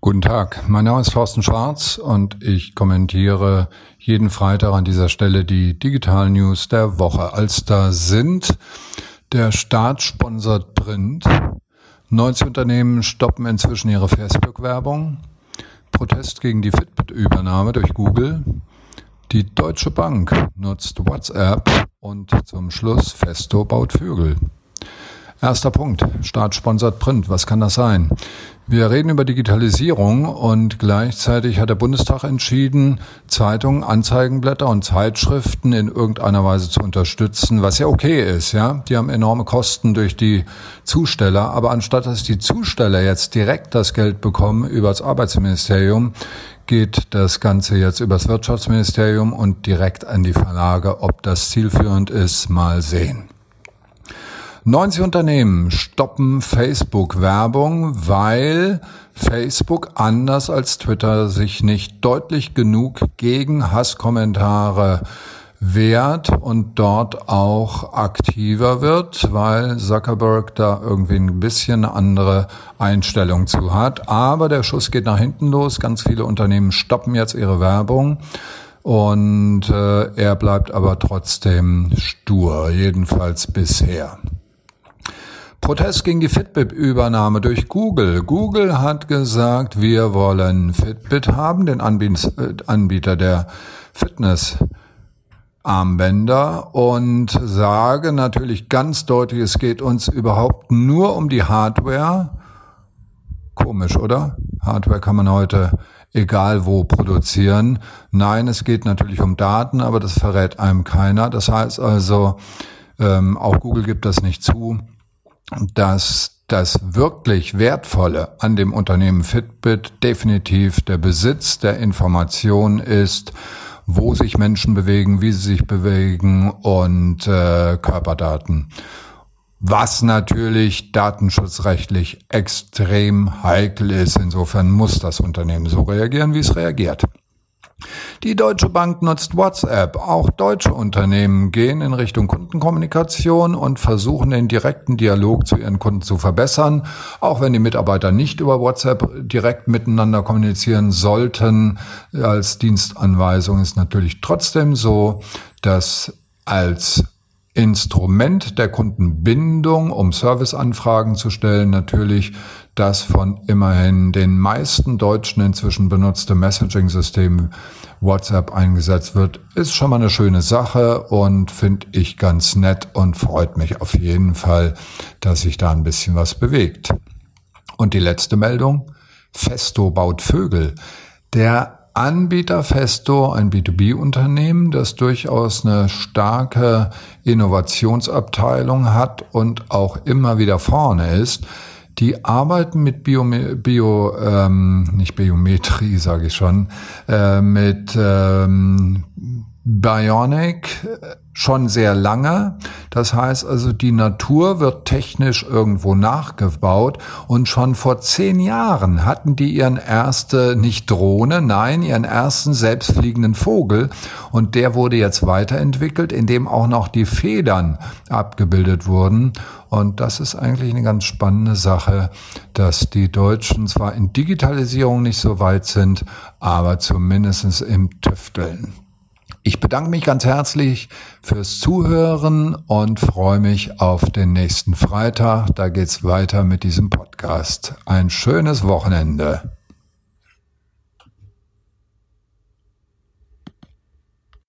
Guten Tag, mein Name ist Thorsten Schwarz und ich kommentiere jeden Freitag an dieser Stelle die Digital News der Woche. Als da sind, der Staat sponsert Print, 90 Unternehmen stoppen inzwischen ihre Facebook-Werbung, Protest gegen die Fitbit-Übernahme durch Google, die Deutsche Bank nutzt WhatsApp und zum Schluss Festo baut Vögel. Erster Punkt. Staat sponsert Print. Was kann das sein? Wir reden über Digitalisierung und gleichzeitig hat der Bundestag entschieden, Zeitungen, Anzeigenblätter und Zeitschriften in irgendeiner Weise zu unterstützen, was ja okay ist, ja. Die haben enorme Kosten durch die Zusteller, aber anstatt dass die Zusteller jetzt direkt das Geld bekommen über das Arbeitsministerium, geht das Ganze jetzt übers Wirtschaftsministerium und direkt an die Verlage. Ob das zielführend ist, mal sehen. 90 Unternehmen stoppen Facebook-Werbung, weil Facebook anders als Twitter sich nicht deutlich genug gegen Hasskommentare wehrt und dort auch aktiver wird, weil Zuckerberg da irgendwie ein bisschen andere Einstellung zu hat. Aber der Schuss geht nach hinten los. Ganz viele Unternehmen stoppen jetzt ihre Werbung. Und äh, er bleibt aber trotzdem stur, jedenfalls bisher. Protest gegen die Fitbit-Übernahme durch Google. Google hat gesagt, wir wollen Fitbit haben, den äh, Anbieter der Fitness-Armbänder und sage natürlich ganz deutlich, es geht uns überhaupt nur um die Hardware. Komisch, oder? Hardware kann man heute egal wo produzieren. Nein, es geht natürlich um Daten, aber das verrät einem keiner. Das heißt also, ähm, auch Google gibt das nicht zu dass das wirklich Wertvolle an dem Unternehmen Fitbit definitiv der Besitz der Information ist, wo sich Menschen bewegen, wie sie sich bewegen und äh, Körperdaten. Was natürlich datenschutzrechtlich extrem heikel ist. Insofern muss das Unternehmen so reagieren, wie es reagiert. Die Deutsche Bank nutzt WhatsApp. Auch deutsche Unternehmen gehen in Richtung Kundenkommunikation und versuchen den direkten Dialog zu ihren Kunden zu verbessern. Auch wenn die Mitarbeiter nicht über WhatsApp direkt miteinander kommunizieren sollten, als Dienstanweisung ist natürlich trotzdem so, dass als Instrument der Kundenbindung, um Serviceanfragen zu stellen, natürlich das von immerhin den meisten Deutschen inzwischen benutzte Messaging-System WhatsApp eingesetzt wird, ist schon mal eine schöne Sache und finde ich ganz nett und freut mich auf jeden Fall, dass sich da ein bisschen was bewegt. Und die letzte Meldung. Festo baut Vögel. Der Anbieter Festo, ein B2B-Unternehmen, das durchaus eine starke Innovationsabteilung hat und auch immer wieder vorne ist, die arbeiten mit Bio, Bio ähm, nicht Biometrie, sage ich schon, äh, mit ähm, Bionic schon sehr lange. Das heißt also, die Natur wird technisch irgendwo nachgebaut und schon vor zehn Jahren hatten die ihren erste, nicht Drohne, nein, ihren ersten selbstfliegenden Vogel und der wurde jetzt weiterentwickelt, indem auch noch die Federn abgebildet wurden und das ist eigentlich eine ganz spannende Sache, dass die Deutschen zwar in Digitalisierung nicht so weit sind, aber zumindest im Tüfteln. Ich bedanke mich ganz herzlich fürs Zuhören und freue mich auf den nächsten Freitag. Da geht's weiter mit diesem Podcast. Ein schönes Wochenende.